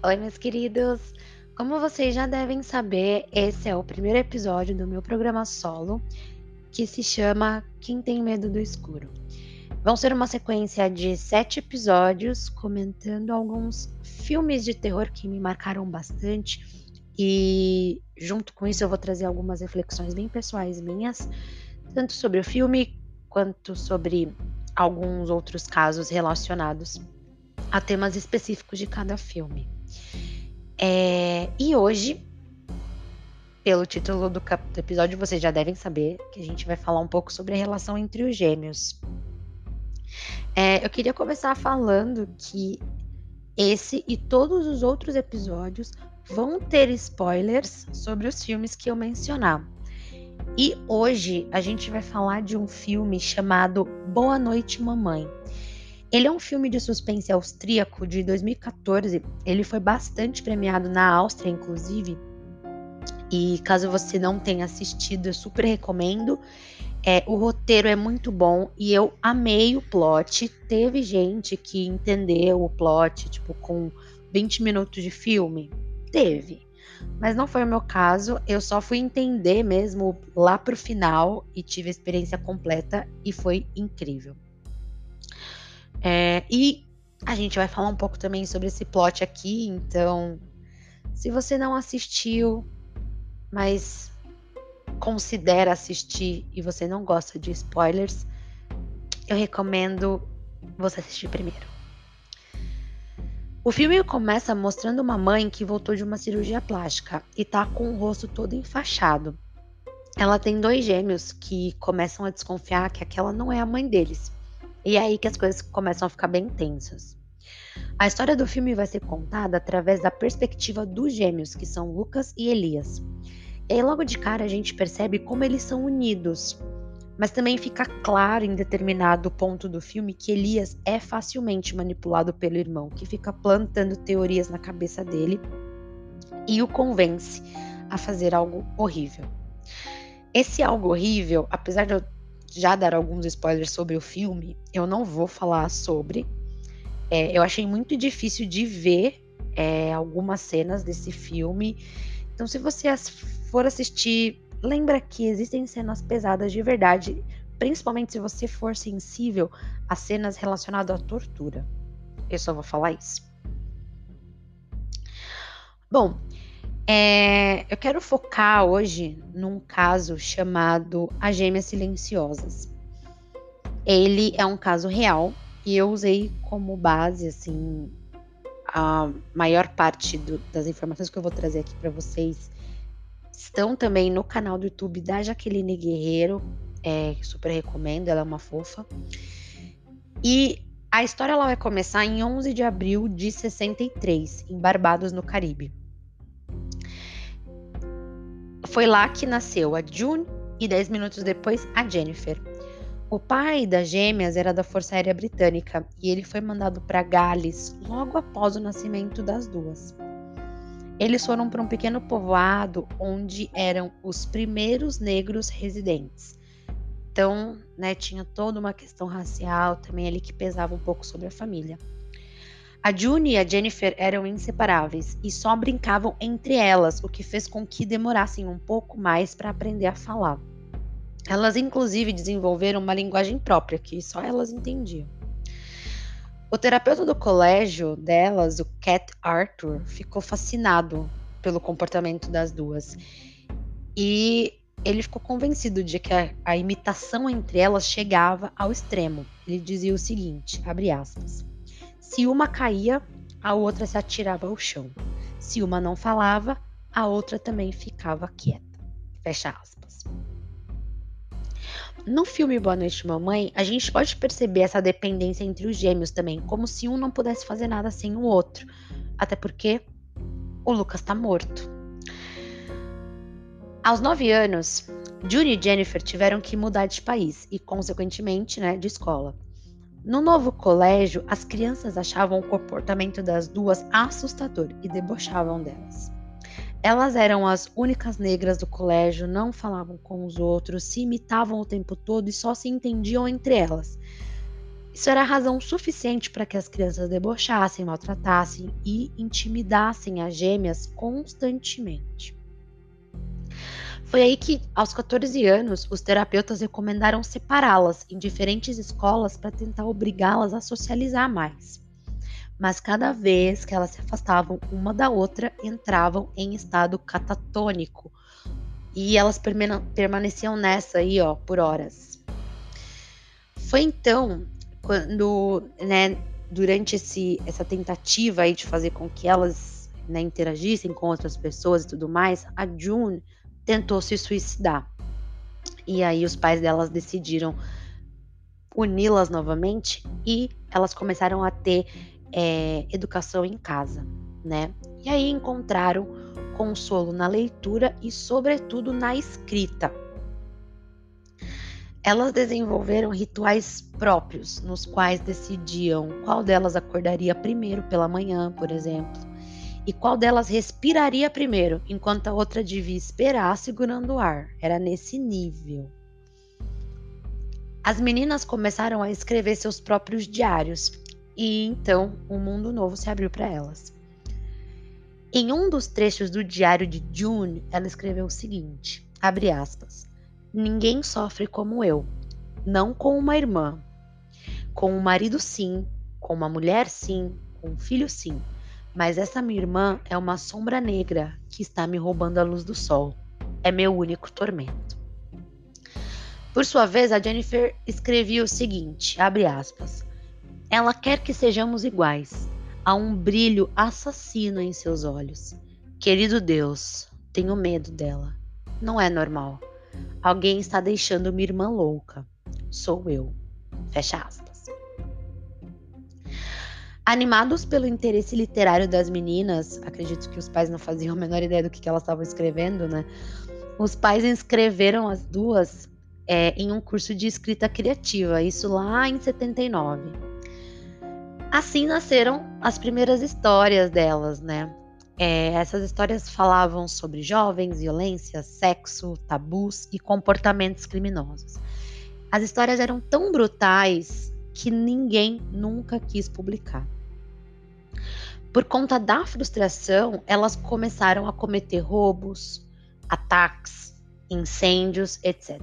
Oi, meus queridos! Como vocês já devem saber, esse é o primeiro episódio do meu programa solo, que se chama Quem Tem Medo do Escuro. Vão ser uma sequência de sete episódios comentando alguns filmes de terror que me marcaram bastante, e junto com isso eu vou trazer algumas reflexões bem pessoais minhas, tanto sobre o filme quanto sobre alguns outros casos relacionados a temas específicos de cada filme. É, e hoje, pelo título do, do episódio, vocês já devem saber que a gente vai falar um pouco sobre a relação entre os gêmeos. É, eu queria começar falando que esse e todos os outros episódios vão ter spoilers sobre os filmes que eu mencionar. E hoje a gente vai falar de um filme chamado Boa Noite Mamãe. Ele é um filme de suspense austríaco de 2014. Ele foi bastante premiado na Áustria, inclusive. E caso você não tenha assistido, eu super recomendo. É, o roteiro é muito bom e eu amei o plot. Teve gente que entendeu o plot, tipo, com 20 minutos de filme. Teve. Mas não foi o meu caso. Eu só fui entender mesmo lá pro final e tive a experiência completa e foi incrível. É, e a gente vai falar um pouco também sobre esse plot aqui, então, se você não assistiu, mas considera assistir e você não gosta de spoilers, eu recomendo você assistir primeiro. O filme começa mostrando uma mãe que voltou de uma cirurgia plástica e tá com o rosto todo enfaixado. Ela tem dois gêmeos que começam a desconfiar que aquela não é a mãe deles. E é aí que as coisas começam a ficar bem tensas. A história do filme vai ser contada através da perspectiva dos gêmeos, que são Lucas e Elias. E aí, logo de cara, a gente percebe como eles são unidos. Mas também fica claro em determinado ponto do filme que Elias é facilmente manipulado pelo irmão, que fica plantando teorias na cabeça dele e o convence a fazer algo horrível. Esse algo horrível, apesar de eu já dar alguns spoilers sobre o filme, eu não vou falar sobre. É, eu achei muito difícil de ver é, algumas cenas desse filme. Então, se você for assistir, lembra que existem cenas pesadas de verdade, principalmente se você for sensível a cenas relacionadas à tortura. Eu só vou falar isso. Bom, é, eu quero focar hoje num caso chamado As Gêmeas Silenciosas. Ele é um caso real e eu usei como base, assim, a maior parte do, das informações que eu vou trazer aqui para vocês estão também no canal do YouTube da Jaqueline Guerreiro, é, super recomendo, ela é uma fofa. E a história ela vai começar em 11 de abril de 63, em Barbados, no Caribe. Foi lá que nasceu a June e dez minutos depois a Jennifer. O pai das gêmeas era da Força Aérea Britânica e ele foi mandado para Gales logo após o nascimento das duas. Eles foram para um pequeno povoado onde eram os primeiros negros residentes. Então, né, tinha toda uma questão racial também ali que pesava um pouco sobre a família. A June e a Jennifer eram inseparáveis e só brincavam entre elas, o que fez com que demorassem um pouco mais para aprender a falar. Elas, inclusive, desenvolveram uma linguagem própria que só elas entendiam. O terapeuta do colégio delas, o Cat Arthur, ficou fascinado pelo comportamento das duas. E ele ficou convencido de que a, a imitação entre elas chegava ao extremo. Ele dizia o seguinte, abre aspas: se uma caía, a outra se atirava ao chão. Se uma não falava, a outra também ficava quieta. Fecha aspas. No filme Boa Noite Mamãe, a gente pode perceber essa dependência entre os gêmeos também, como se um não pudesse fazer nada sem o outro. Até porque o Lucas tá morto. Aos nove anos, June e Jennifer tiveram que mudar de país e, consequentemente, né, de escola. No novo colégio, as crianças achavam o comportamento das duas assustador e debochavam delas. Elas eram as únicas negras do colégio, não falavam com os outros, se imitavam o tempo todo e só se entendiam entre elas. Isso era razão suficiente para que as crianças debochassem, maltratassem e intimidassem as gêmeas constantemente. Foi aí que, aos 14 anos, os terapeutas recomendaram separá-las em diferentes escolas para tentar obrigá-las a socializar mais. Mas cada vez que elas se afastavam uma da outra, entravam em estado catatônico. E elas permaneciam nessa aí, ó, por horas. Foi então quando, né, durante esse, essa tentativa aí de fazer com que elas né, interagissem com outras pessoas e tudo mais, a June tentou se suicidar. E aí os pais delas decidiram uni-las novamente e elas começaram a ter é, educação em casa, né? E aí encontraram consolo na leitura e, sobretudo, na escrita. Elas desenvolveram rituais próprios, nos quais decidiam qual delas acordaria primeiro pela manhã, por exemplo, e qual delas respiraria primeiro, enquanto a outra devia esperar segurando o ar. Era nesse nível. As meninas começaram a escrever seus próprios diários e então um mundo novo se abriu para elas. Em um dos trechos do diário de June, ela escreveu o seguinte: abre aspas. Ninguém sofre como eu, não com uma irmã. Com um marido, sim, com uma mulher, sim, com um filho, sim mas essa minha irmã é uma sombra negra que está me roubando a luz do sol. É meu único tormento. Por sua vez, a Jennifer escrevia o seguinte, abre aspas, Ela quer que sejamos iguais. Há um brilho assassino em seus olhos. Querido Deus, tenho medo dela. Não é normal. Alguém está deixando minha irmã louca. Sou eu. Fecha aspas. Animados pelo interesse literário das meninas, acredito que os pais não faziam a menor ideia do que, elas estavam escrevendo, né? Os pais inscreveram as duas é, em um curso de escrita criativa, isso lá em 79. Assim nasceram as primeiras histórias delas, né? É, essas histórias falavam sobre jovens, violência, sexo, tabus e comportamentos criminosos. As histórias eram tão brutais que ninguém nunca quis publicar. Por conta da frustração, elas começaram a cometer roubos, ataques, incêndios, etc.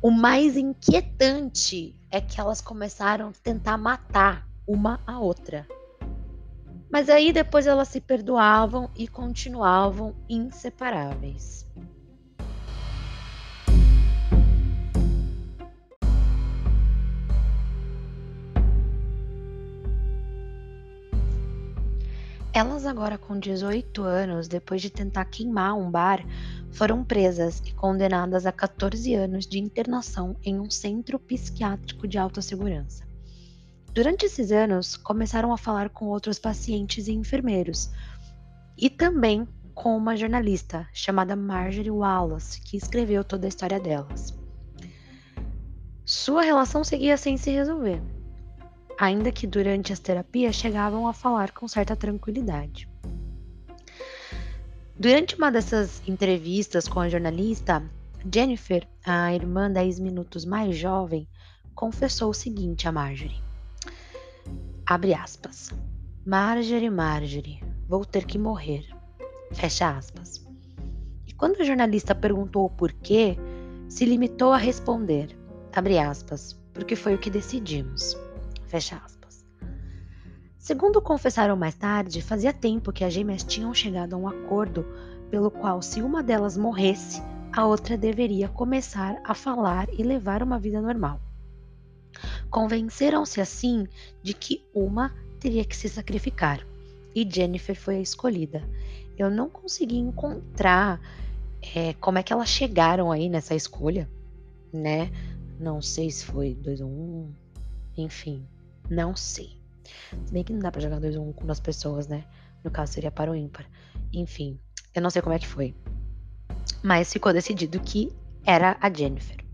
O mais inquietante é que elas começaram a tentar matar uma a outra. Mas aí depois elas se perdoavam e continuavam inseparáveis. Elas, agora com 18 anos, depois de tentar queimar um bar, foram presas e condenadas a 14 anos de internação em um centro psiquiátrico de alta segurança. Durante esses anos, começaram a falar com outros pacientes e enfermeiros, e também com uma jornalista chamada Marjorie Wallace, que escreveu toda a história delas. Sua relação seguia sem se resolver ainda que durante as terapias chegavam a falar com certa tranquilidade. Durante uma dessas entrevistas com a jornalista, Jennifer, a irmã 10 minutos mais jovem, confessou o seguinte a Marjorie. Abre aspas. Marjorie, Marjorie, vou ter que morrer. Fecha aspas. E quando a jornalista perguntou o porquê, se limitou a responder, abre aspas, porque foi o que decidimos. Fecha aspas. Segundo confessaram mais tarde, fazia tempo que as gêmeas tinham chegado a um acordo pelo qual, se uma delas morresse, a outra deveria começar a falar e levar uma vida normal. Convenceram-se assim de que uma teria que se sacrificar e Jennifer foi a escolhida. Eu não consegui encontrar é, como é que elas chegaram aí nessa escolha, né? Não sei se foi 2 ou 1, um, enfim. Não sei. Se bem que não dá pra jogar 2 ou 1 um com duas pessoas, né? No caso seria para o ímpar. Enfim, eu não sei como é que foi. Mas ficou decidido que era a Jennifer.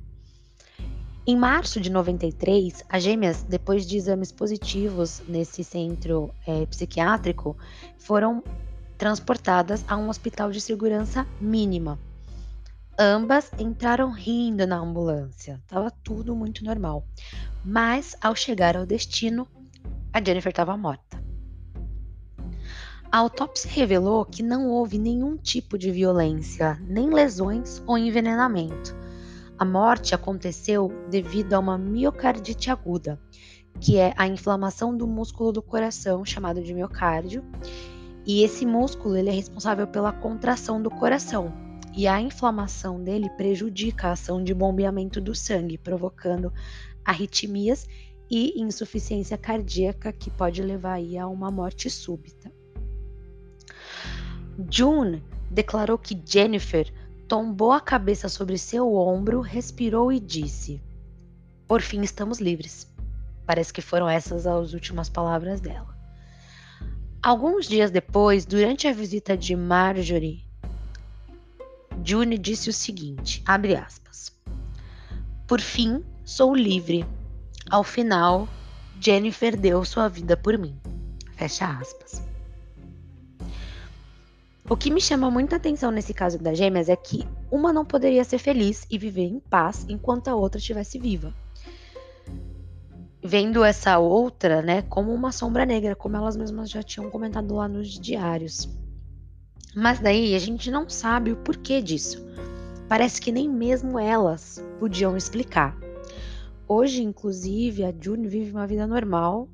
Em março de 93, as gêmeas, depois de exames positivos nesse centro é, psiquiátrico, foram transportadas a um hospital de segurança mínima. Ambas entraram rindo na ambulância, estava tudo muito normal. mas ao chegar ao destino, a Jennifer estava morta. A autópsia revelou que não houve nenhum tipo de violência, nem lesões ou envenenamento. A morte aconteceu devido a uma miocardite aguda, que é a inflamação do músculo do coração, chamado de miocárdio. E esse músculo ele é responsável pela contração do coração. E a inflamação dele prejudica a ação de bombeamento do sangue, provocando arritmias e insuficiência cardíaca, que pode levar aí a uma morte súbita. June declarou que Jennifer tombou a cabeça sobre seu ombro, respirou e disse: Por fim estamos livres. Parece que foram essas as últimas palavras dela. Alguns dias depois, durante a visita de Marjorie, June disse o seguinte: abre aspas. Por fim, sou livre. Ao final, Jennifer deu sua vida por mim. Fecha aspas. O que me chama muita atenção nesse caso das gêmeas é que uma não poderia ser feliz e viver em paz enquanto a outra estivesse viva. Vendo essa outra, né, como uma sombra negra, como elas mesmas já tinham comentado lá nos diários. Mas daí a gente não sabe o porquê disso. Parece que nem mesmo elas podiam explicar. Hoje, inclusive, a June vive uma vida normal,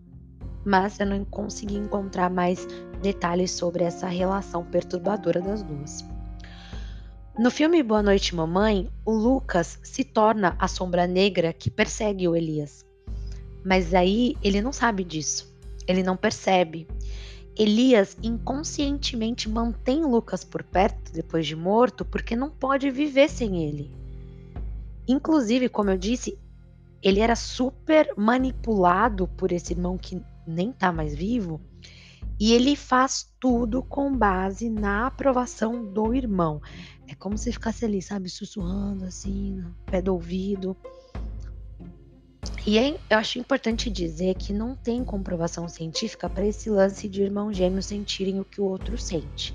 mas eu não consegui encontrar mais detalhes sobre essa relação perturbadora das duas. No filme Boa Noite Mamãe, o Lucas se torna a sombra negra que persegue o Elias. Mas aí ele não sabe disso. Ele não percebe. Elias inconscientemente mantém Lucas por perto depois de morto porque não pode viver sem ele. Inclusive, como eu disse, ele era super manipulado por esse irmão que nem tá mais vivo, e ele faz tudo com base na aprovação do irmão. É como se ficasse ali, sabe, sussurrando assim, no pé do ouvido. E aí, eu acho importante dizer que não tem comprovação científica para esse lance de irmãos gêmeos sentirem o que o outro sente.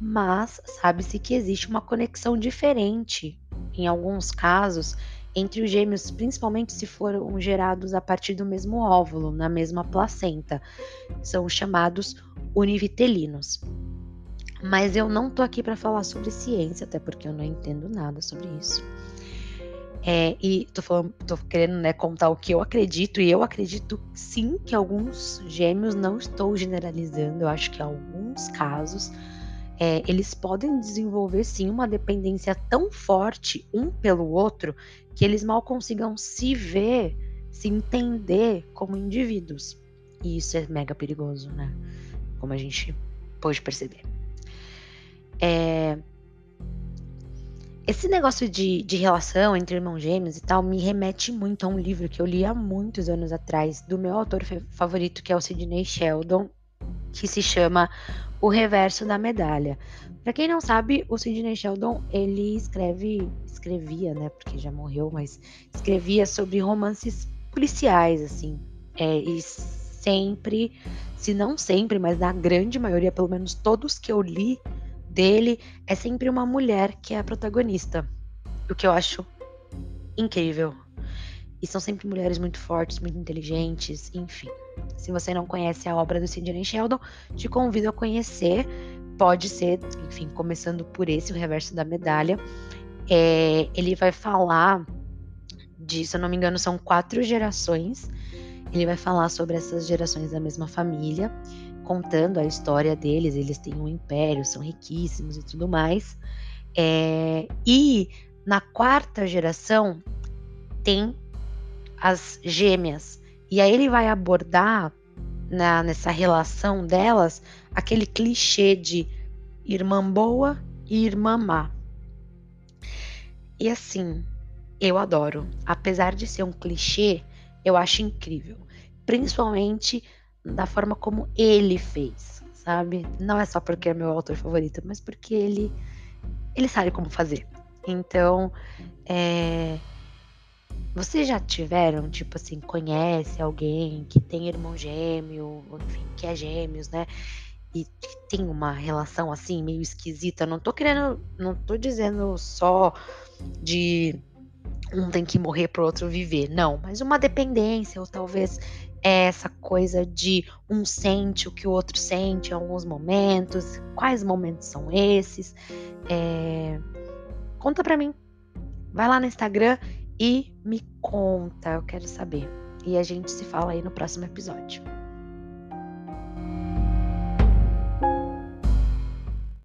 Mas sabe-se que existe uma conexão diferente, em alguns casos, entre os gêmeos, principalmente se foram gerados a partir do mesmo óvulo, na mesma placenta. São chamados univitelinos. Mas eu não tô aqui para falar sobre ciência, até porque eu não entendo nada sobre isso. É, e tô, falando, tô querendo né, contar o que eu acredito, e eu acredito sim que alguns gêmeos, não estou generalizando, eu acho que alguns casos é, eles podem desenvolver sim uma dependência tão forte um pelo outro que eles mal consigam se ver, se entender como indivíduos. E isso é mega perigoso, né? Como a gente pôde perceber. É... Esse negócio de, de relação entre irmãos gêmeos e tal me remete muito a um livro que eu li há muitos anos atrás, do meu autor favorito, que é o Sidney Sheldon, que se chama O Reverso da Medalha. Para quem não sabe, o Sidney Sheldon, ele escreve, escrevia, né, porque já morreu, mas escrevia sobre romances policiais, assim. É, e sempre, se não sempre, mas na grande maioria, pelo menos todos que eu li dele, é sempre uma mulher que é a protagonista. O que eu acho incrível. E são sempre mulheres muito fortes, muito inteligentes, enfim. Se você não conhece a obra do Sidney Sheldon, te convido a conhecer. Pode ser, enfim, começando por esse, o reverso da medalha. É, ele vai falar de, se eu não me engano, são quatro gerações. Ele vai falar sobre essas gerações da mesma família, contando a história deles. Eles têm um império, são riquíssimos e tudo mais. É, e na quarta geração tem as gêmeas. E aí ele vai abordar na, nessa relação delas aquele clichê de irmã boa e irmã má. E assim, eu adoro. Apesar de ser um clichê, eu acho incrível. Principalmente da forma como ele fez, sabe? Não é só porque é meu autor favorito, mas porque ele, ele sabe como fazer. Então, é, vocês já tiveram, tipo assim, conhece alguém que tem irmão gêmeo, enfim, que é gêmeos, né? E tem uma relação assim meio esquisita. Não tô querendo, não tô dizendo só de um tem que morrer para o outro viver. Não, mas uma dependência, ou talvez é essa coisa de um sente o que o outro sente em alguns momentos. Quais momentos são esses? É... Conta para mim. Vai lá no Instagram e me conta, eu quero saber. E a gente se fala aí no próximo episódio.